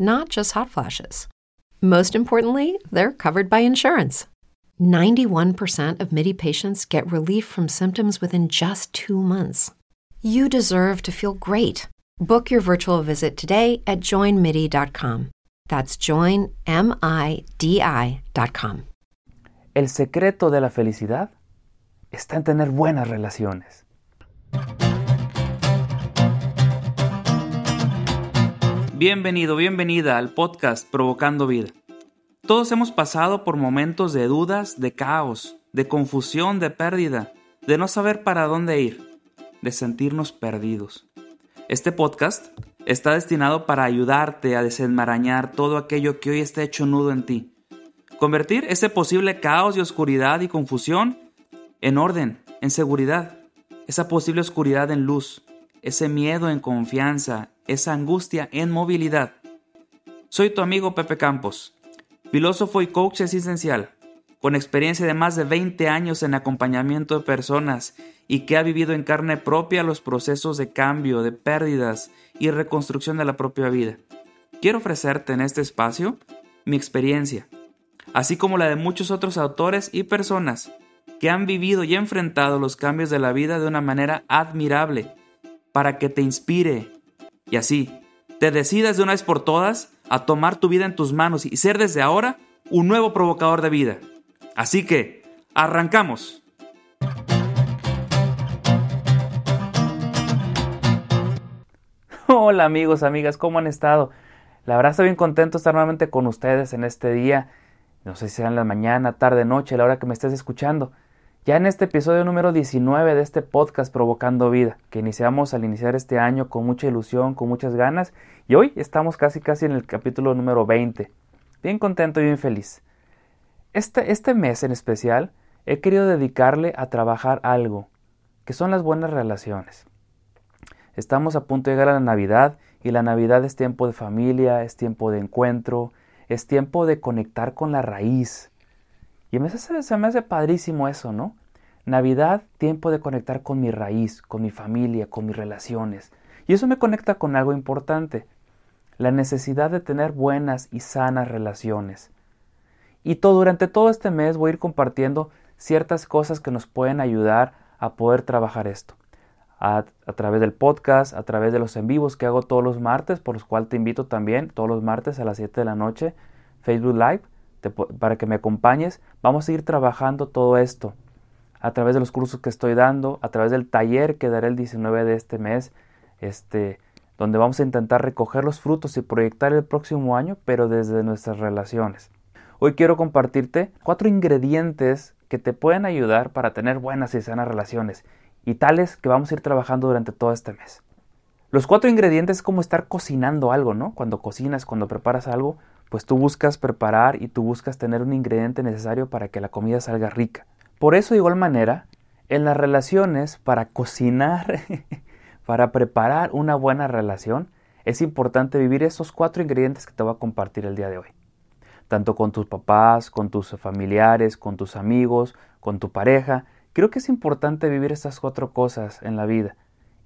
not just hot flashes. Most importantly, they're covered by insurance. 91% of MIDI patients get relief from symptoms within just two months. You deserve to feel great. Book your virtual visit today at joinmidi.com. That's joinmidi.com. El secreto de la felicidad está en tener buenas relaciones. Bienvenido, bienvenida al podcast Provocando Vida. Todos hemos pasado por momentos de dudas, de caos, de confusión, de pérdida, de no saber para dónde ir, de sentirnos perdidos. Este podcast está destinado para ayudarte a desenmarañar todo aquello que hoy está hecho nudo en ti. Convertir ese posible caos y oscuridad y confusión en orden, en seguridad. Esa posible oscuridad en luz, ese miedo en confianza, esa angustia en movilidad. Soy tu amigo Pepe Campos filósofo y coach existencial, con experiencia de más de 20 años en acompañamiento de personas y que ha vivido en carne propia los procesos de cambio, de pérdidas y reconstrucción de la propia vida. Quiero ofrecerte en este espacio mi experiencia, así como la de muchos otros autores y personas que han vivido y enfrentado los cambios de la vida de una manera admirable, para que te inspire y así te decidas de una vez por todas a tomar tu vida en tus manos y ser desde ahora un nuevo provocador de vida. Así que, arrancamos. Hola amigos, amigas, ¿cómo han estado? La verdad estoy bien contento de estar nuevamente con ustedes en este día. No sé si será en la mañana, tarde, noche, la hora que me estés escuchando. Ya en este episodio número 19 de este podcast Provocando Vida, que iniciamos al iniciar este año con mucha ilusión, con muchas ganas, y hoy estamos casi casi en el capítulo número 20. Bien contento y bien feliz. Este, este mes en especial he querido dedicarle a trabajar algo, que son las buenas relaciones. Estamos a punto de llegar a la Navidad y la Navidad es tiempo de familia, es tiempo de encuentro, es tiempo de conectar con la raíz, y me hace, se me hace padrísimo eso, ¿no? Navidad, tiempo de conectar con mi raíz, con mi familia, con mis relaciones. Y eso me conecta con algo importante, la necesidad de tener buenas y sanas relaciones. Y todo, durante todo este mes voy a ir compartiendo ciertas cosas que nos pueden ayudar a poder trabajar esto. A, a, través del podcast, a través de los en vivos que hago todos los martes, por los cuales te invito también todos los martes a las 7 de la noche, Facebook Live para que me acompañes. Vamos a ir trabajando todo esto a través de los cursos que estoy dando, a través del taller que daré el 19 de este mes, este, donde vamos a intentar recoger los frutos y proyectar el próximo año, pero desde nuestras relaciones. Hoy quiero compartirte cuatro ingredientes que te pueden ayudar para tener buenas y sanas relaciones, y tales que vamos a ir trabajando durante todo este mes. Los cuatro ingredientes es como estar cocinando algo, ¿no? Cuando cocinas, cuando preparas algo, pues tú buscas preparar y tú buscas tener un ingrediente necesario para que la comida salga rica. Por eso, de igual manera, en las relaciones, para cocinar, para preparar una buena relación, es importante vivir esos cuatro ingredientes que te voy a compartir el día de hoy. Tanto con tus papás, con tus familiares, con tus amigos, con tu pareja. Creo que es importante vivir estas cuatro cosas en la vida.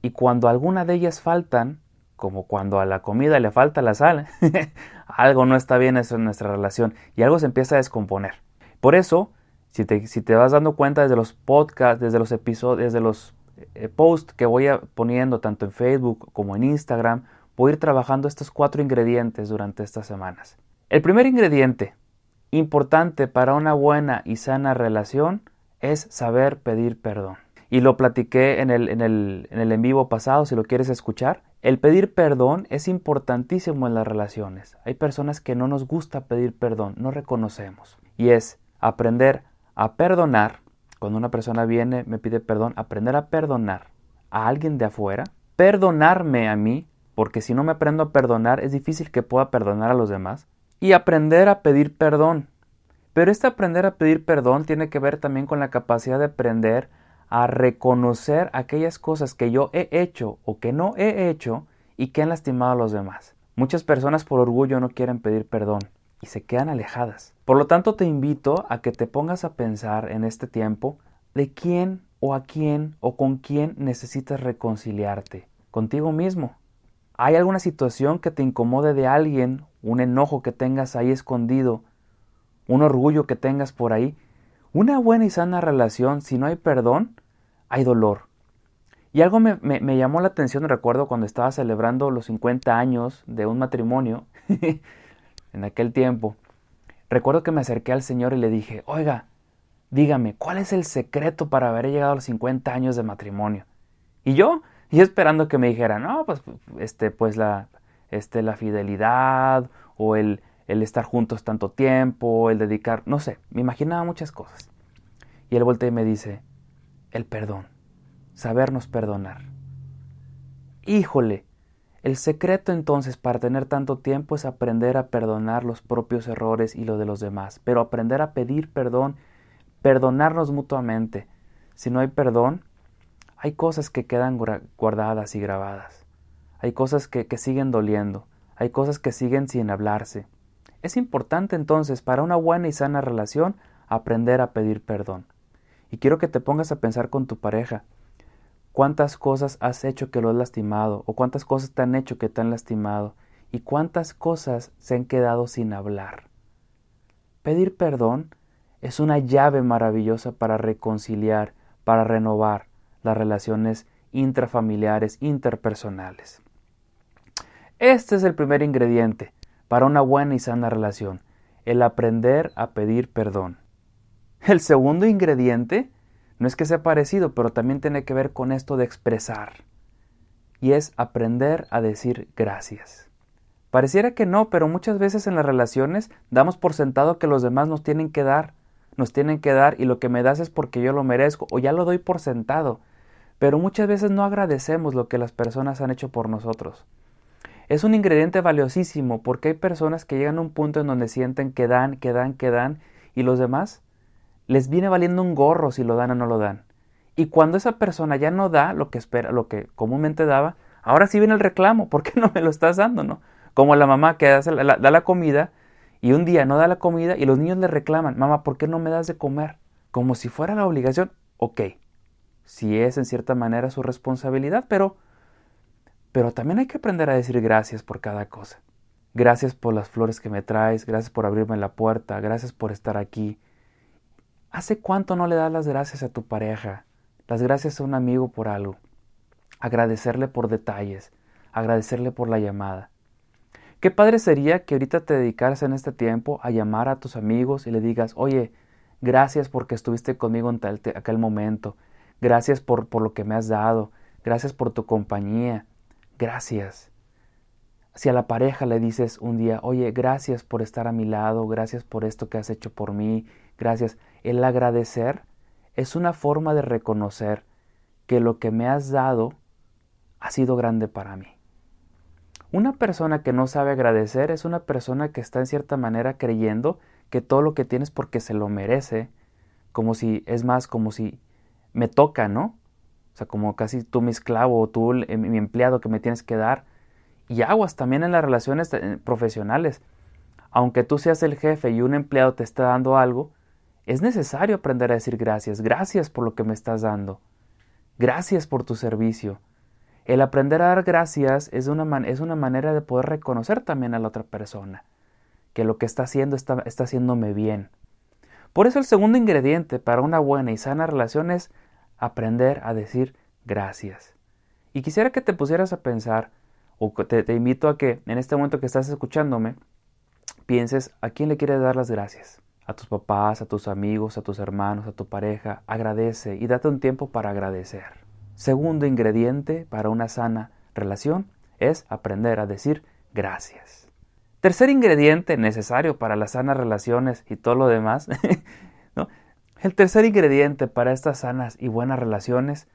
Y cuando alguna de ellas faltan, como cuando a la comida le falta la sal, algo no está bien en nuestra relación y algo se empieza a descomponer. Por eso, si te, si te vas dando cuenta desde los podcasts, desde los episodios, desde los eh, posts que voy poniendo tanto en Facebook como en Instagram, voy a ir trabajando estos cuatro ingredientes durante estas semanas. El primer ingrediente importante para una buena y sana relación es saber pedir perdón. Y lo platiqué en el en, el, en el en vivo pasado, si lo quieres escuchar. El pedir perdón es importantísimo en las relaciones. Hay personas que no nos gusta pedir perdón, no reconocemos. Y es aprender a perdonar. Cuando una persona viene, me pide perdón, aprender a perdonar a alguien de afuera, perdonarme a mí, porque si no me aprendo a perdonar, es difícil que pueda perdonar a los demás, y aprender a pedir perdón. Pero este aprender a pedir perdón tiene que ver también con la capacidad de aprender a reconocer aquellas cosas que yo he hecho o que no he hecho y que han lastimado a los demás. Muchas personas por orgullo no quieren pedir perdón y se quedan alejadas. Por lo tanto, te invito a que te pongas a pensar en este tiempo de quién o a quién o con quién necesitas reconciliarte. Contigo mismo. ¿Hay alguna situación que te incomode de alguien, un enojo que tengas ahí escondido, un orgullo que tengas por ahí? Una buena y sana relación, si no hay perdón, hay dolor. Y algo me, me, llamó la atención, recuerdo cuando estaba celebrando los 50 años de un matrimonio, en aquel tiempo, recuerdo que me acerqué al Señor y le dije, oiga, dígame, ¿cuál es el secreto para haber llegado a los 50 años de matrimonio? Y yo, y esperando que me dijera, no, pues, este, pues la, este, la fidelidad o el, el estar juntos tanto tiempo, el dedicar, no sé, me imaginaba muchas cosas. Y él voltea y me dice, el perdón, sabernos perdonar. Híjole, el secreto entonces para tener tanto tiempo es aprender a perdonar los propios errores y lo de los demás, pero aprender a pedir perdón, perdonarnos mutuamente. Si no hay perdón, hay cosas que quedan guardadas y grabadas. Hay cosas que, que siguen doliendo. Hay cosas que siguen sin hablarse. Es importante entonces para una buena y sana relación aprender a pedir perdón. Y quiero que te pongas a pensar con tu pareja. ¿Cuántas cosas has hecho que lo has lastimado? ¿O cuántas cosas te han hecho que te han lastimado? ¿Y cuántas cosas se han quedado sin hablar? Pedir perdón es una llave maravillosa para reconciliar, para renovar las relaciones intrafamiliares, interpersonales. Este es el primer ingrediente, para una buena y sana relación, el aprender a pedir perdón. El segundo ingrediente no es que sea parecido, pero también tiene que ver con esto de expresar. Y es aprender a decir gracias. Pareciera que no, pero muchas veces en las relaciones damos por sentado que los demás nos tienen que dar, nos tienen que dar y lo que me das es porque yo lo merezco o ya lo doy por sentado. Pero muchas veces no agradecemos lo que las personas han hecho por nosotros. Es un ingrediente valiosísimo porque hay personas que llegan a un punto en donde sienten que dan, que dan, que dan y los demás les viene valiendo un gorro si lo dan o no lo dan. Y cuando esa persona ya no da lo que espera, lo que comúnmente daba, ahora sí viene el reclamo, ¿por qué no me lo estás dando, no? Como la mamá que da la, comida y un día no da la comida y los niños le reclaman, mamá, ¿por qué no me das de comer? Como si fuera la obligación. Ok, si es en cierta manera su responsabilidad, pero pero también hay que aprender a decir gracias por cada cosa. Gracias por las flores que me traes, gracias por abrirme la puerta, gracias por estar aquí. ¿Hace cuánto no le das las gracias a tu pareja? Las gracias a un amigo por algo. Agradecerle por detalles, agradecerle por la llamada. Qué padre sería que ahorita te dedicaras en este tiempo a llamar a tus amigos y le digas, oye, gracias porque estuviste conmigo en aquel momento, gracias por, por lo que me has dado, gracias por tu compañía, gracias. Si a la pareja le dices un día, oye, gracias por estar a mi lado, gracias por esto que has hecho por mí, gracias, el agradecer es una forma de reconocer que lo que me has dado ha sido grande para mí. Una persona que no sabe agradecer es una persona que está en cierta manera creyendo que todo lo que tienes porque se lo merece, como si, es más, como si me toca, ¿no? O sea, como casi tú mi esclavo o tú mi empleado que me tienes que dar. Y aguas también en las relaciones eh, profesionales. Aunque tú seas el jefe y un empleado te está dando algo, es necesario aprender a decir gracias. Gracias por lo que me estás dando. Gracias por tu servicio. El aprender a dar gracias es una, es una manera de poder reconocer también a la otra persona que lo que está haciendo está, está haciéndome bien. Por eso el segundo ingrediente para una buena y sana relación es aprender a decir gracias. Y quisiera que te pusieras a pensar, o te, te invito a que en este momento que estás escuchándome, pienses a quién le quieres dar las gracias. A tus papás, a tus amigos, a tus hermanos, a tu pareja. Agradece y date un tiempo para agradecer. Segundo ingrediente para una sana relación es aprender a decir gracias. Tercer ingrediente necesario para las sanas relaciones y todo lo demás. El tercer ingrediente para estas sanas y buenas relaciones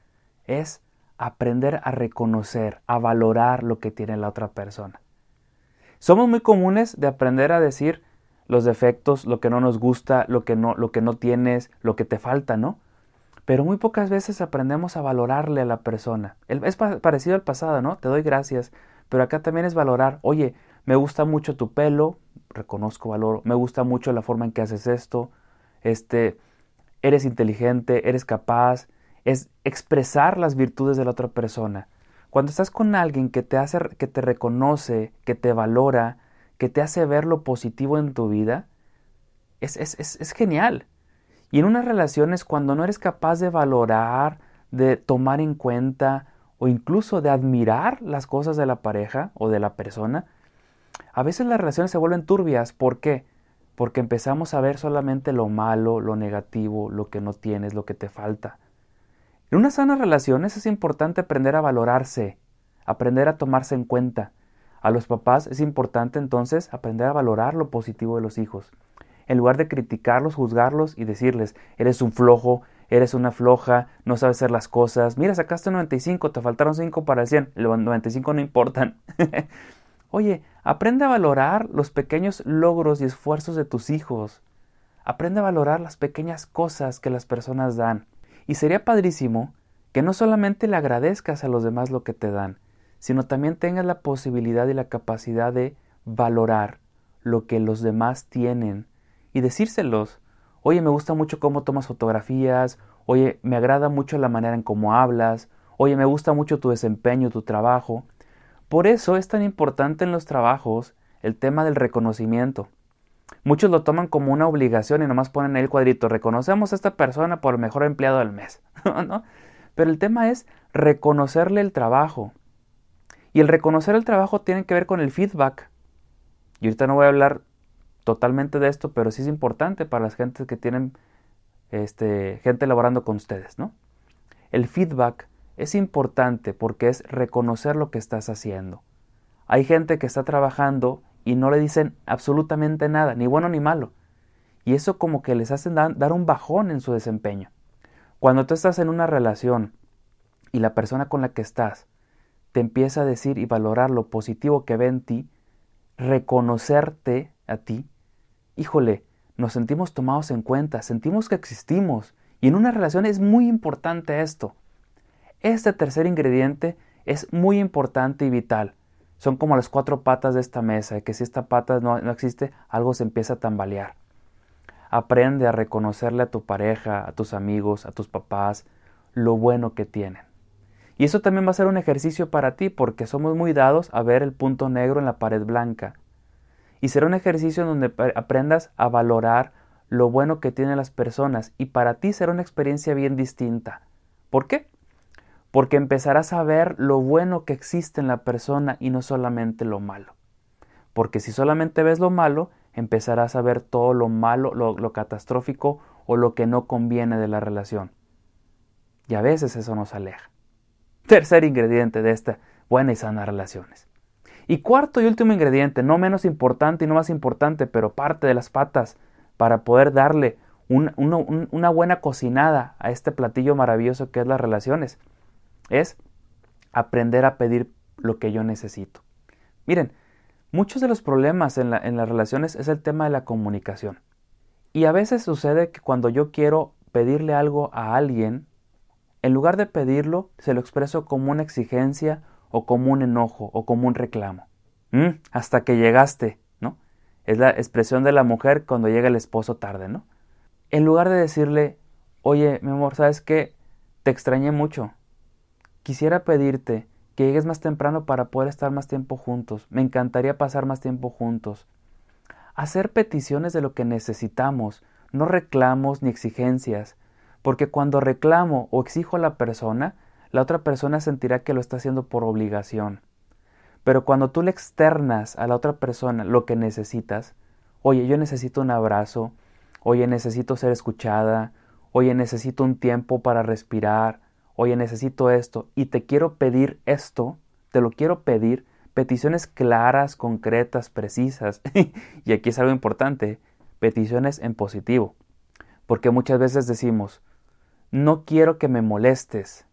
es aprender a reconocer, a valorar lo que tiene la otra persona. Somos muy comunes de aprender a decir los defectos, lo que no nos gusta, lo que no, lo que no tienes, lo que te falta, ¿no? Pero muy pocas veces aprendemos a valorarle a la persona. Es parecido al pasado, ¿no? Te doy gracias, pero acá también es valorar, oye, me gusta mucho tu pelo, reconozco valor, me gusta mucho la forma en que haces esto, este, eres inteligente, eres capaz, es expresar las virtudes de la otra persona. Cuando estás con alguien que te hace, que te reconoce, que te valora, que te hace ver lo positivo en tu vida, es, es, es, genial. Y en unas relaciones, cuando no eres capaz de valorar, de tomar en cuenta o incluso de admirar las cosas de la pareja o de la persona, a veces las relaciones se vuelven turbias. ¿Por qué? Porque empezamos a ver solamente lo malo, lo negativo, lo que no tienes, lo que te falta. En unas sanas relaciones es importante aprender a valorarse, aprender a tomarse en cuenta. A los papás es importante entonces aprender a valorar lo positivo de los hijos. En lugar de criticarlos, juzgarlos y decirles, eres un flojo, eres una floja, no sabes hacer las cosas, mira, sacaste 95, te faltaron 5 para el 100, los 95 no importan. Oye, aprende a valorar los pequeños logros y esfuerzos de tus hijos. Aprende a valorar las pequeñas cosas que las personas dan. Y sería padrísimo que no solamente le agradezcas a los demás lo que te dan, sino también tengas la posibilidad y la capacidad de valorar lo que los demás tienen y decírselos. Oye, me gusta mucho cómo tomas fotografías, oye, me agrada mucho la manera en cómo hablas, oye, me gusta mucho tu desempeño, tu trabajo. Por eso es tan importante en los trabajos el tema del reconocimiento. Muchos lo toman como una obligación y nomás ponen el cuadrito, reconocemos a esta persona por mejor empleado del mes. ¿no? Pero el tema es reconocerle el trabajo. Y el reconocer el trabajo tiene que ver con el feedback. Y ahorita no voy a hablar totalmente de esto, pero sí es importante para las gentes que tienen este, gente laborando con ustedes, ¿no? El feedback es importante porque es reconocer lo que estás haciendo. Hay gente que está trabajando y no le dicen absolutamente nada, ni bueno ni malo. Y eso como que les hace dar un bajón en su desempeño. Cuando tú estás en una relación y la persona con la que estás te empieza a decir y valorar lo positivo que ve en ti, reconocerte a ti, híjole, nos sentimos tomados en cuenta, sentimos que existimos. Y en una relación es muy importante esto. Este tercer ingrediente es muy importante y vital son como las cuatro patas de esta mesa, que si esta pata no, no existe, algo se empieza a tambalear. Aprende a reconocerle a tu pareja, a tus amigos, a tus papás, lo bueno que tienen. Y eso también va a ser un ejercicio para ti porque somos muy dados a ver el punto negro en la pared blanca. Y será un ejercicio en donde aprendas a valorar lo bueno que tienen las personas y para ti será una experiencia bien distinta. ¿Por qué? porque empezarás a ver lo bueno que existe en la persona y no solamente lo malo. Porque si solamente ves lo malo, empezarás a ver todo lo malo, lo, catastrófico o lo que no conviene de la relación. Y a veces eso nos aleja. Tercer ingrediente de esta buena y sana relaciones. Y cuarto y último ingrediente, no menos importante y no más importante, pero parte de las patas para poder darle una buena cocinada a este platillo maravilloso que es las relaciones, es aprender a pedir lo que yo necesito. Miren, muchos de los problemas en, en las relaciones es el tema de la comunicación. Y a veces sucede que cuando yo quiero pedirle algo a alguien, en lugar de pedirlo, se lo expreso como una exigencia o como un enojo o como un reclamo. Mm, hasta que llegaste, ¿no? Es la expresión de la mujer cuando llega el esposo tarde, ¿no? En lugar de decirle, oye, mi amor, ¿sabes qué? Te extrañé mucho. Quisiera pedirte que llegues más temprano para poder estar más tiempo juntos. Me encantaría pasar más tiempo juntos. Hacer peticiones de lo que necesitamos no reclamos ni exigencias, porque cuando reclamo o exijo a la persona, la otra persona sentirá que lo está haciendo por obligación. Pero cuando tú le externas a la otra persona lo que necesitas, oye, yo necesito un abrazo, oye, necesito ser escuchada, oye, necesito un tiempo para respirar, oye, necesito esto, y te quiero pedir esto, te lo quiero pedir, peticiones claras, concretas, precisas, y aquí es algo importante, peticiones en positivo, porque muchas veces decimos, no quiero que me molestes,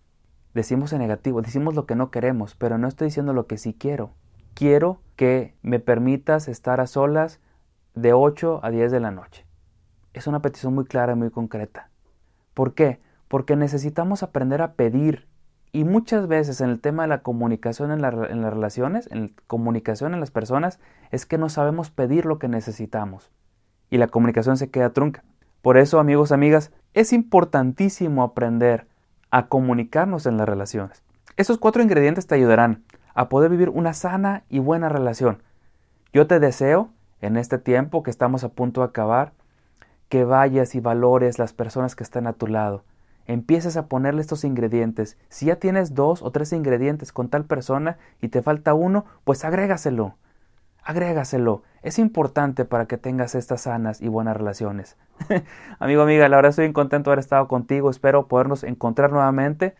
decimos en negativo, decimos lo que no queremos, pero no estoy diciendo lo que sí quiero. Quiero que me permitas estar a solas de 8 a 10 de la noche. Es una petición muy clara y muy concreta. ¿Por qué? Porque necesitamos aprender a pedir. Y muchas veces en el tema de la comunicación en, las relaciones, en la comunicación en las personas, es que no sabemos pedir lo que necesitamos. Y la comunicación se queda trunca. Por eso, amigos, amigas, es importantísimo aprender a comunicarnos en las relaciones. Esos cuatro ingredientes te ayudarán a poder vivir una sana y buena relación. Yo te deseo, en este tiempo que estamos a punto de acabar, que vayas y valores las personas que están a tu lado. Empieces a ponerle estos ingredientes. Si ya tienes dos o tres ingredientes con tal persona y te falta uno, pues agrégaselo. Agrégaselo. Es importante para que tengas estas sanas y buenas relaciones. Amigo, amiga, la verdad estoy contento de haber estado contigo. Espero podernos encontrar nuevamente.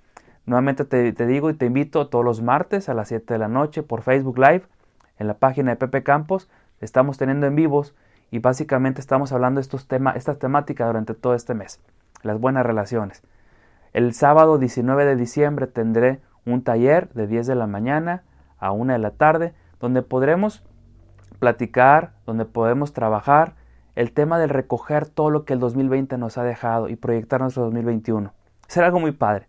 Nuevamente te, digo y te invito todos los martes a las 7 de la noche por Facebook Live en la página de Pepe Campos. Estamos teniendo en vivos y básicamente estamos hablando de estos temas, esta temática durante todo este mes, las buenas relaciones. El sábado 19 de diciembre tendré un taller de 10 de la mañana a 1 de la tarde donde podremos platicar, donde podemos trabajar el tema del recoger todo lo que el 2020 nos ha dejado y proyectar nuestro 2021. Será algo muy padre.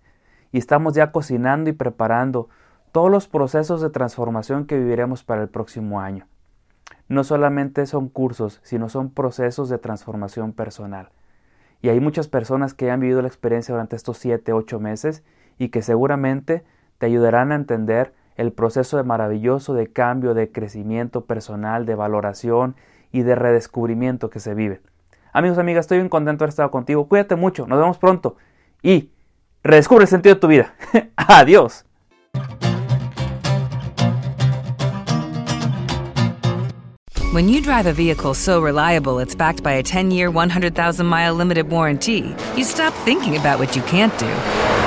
Y estamos ya cocinando y preparando todos los procesos de transformación que viviremos para el próximo año no solamente son cursos, sino son procesos de transformación personal. Y hay muchas personas que han vivido la experiencia durante estos 7, 8 meses y que seguramente te ayudarán a entender el proceso de maravilloso de cambio, de crecimiento personal, de valoración y de redescubrimiento que se vive. Amigos, amigas, estoy bien contento de haber estado contigo. Cuídate mucho, nos vemos pronto y redescubre el sentido de tu vida. Adiós. When you drive a vehicle so reliable it's backed by a 10 year, 100,000 mile limited warranty, you stop thinking about what you can't do